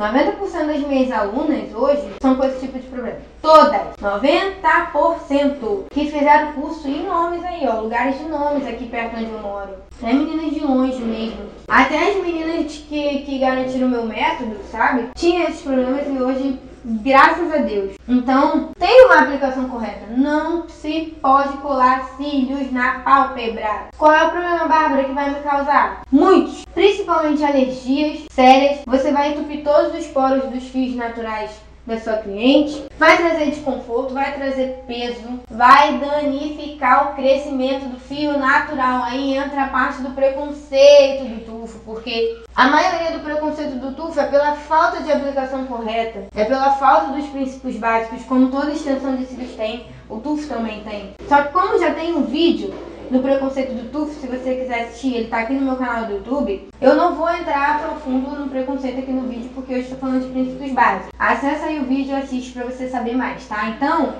90% das minhas alunas hoje são com esse tipo de problema. Todas, 90% que fizeram curso em nomes aí, ó, lugares de nomes aqui perto onde eu moro. É meninas de longe mesmo. Até as meninas que, que garantiram meu método, sabe? Tinha esses problemas e hoje Graças a Deus. Então, tem uma aplicação correta. Não se pode colar cílios na pálpebra. Qual é o problema, Bárbara, que vai me causar? Muitos, principalmente alergias sérias. Você vai entupir todos os poros dos fios naturais da sua cliente, vai trazer desconforto, vai trazer peso, vai danificar o crescimento do fio natural. Aí entra a parte do preconceito do tufo, porque a maioria do preconceito do tufo é pela falta de aplicação correta, é pela falta dos princípios básicos, como toda extensão de cílios tem, o tufo também tem. Só que como já tem um vídeo no preconceito do tufo, se você quiser assistir, ele tá aqui no meu canal do YouTube. Eu não vou entrar profundo no preconceito aqui no vídeo, porque eu estou falando de princípios básicos. Acesse aí o vídeo e assiste para você saber mais, tá? Então,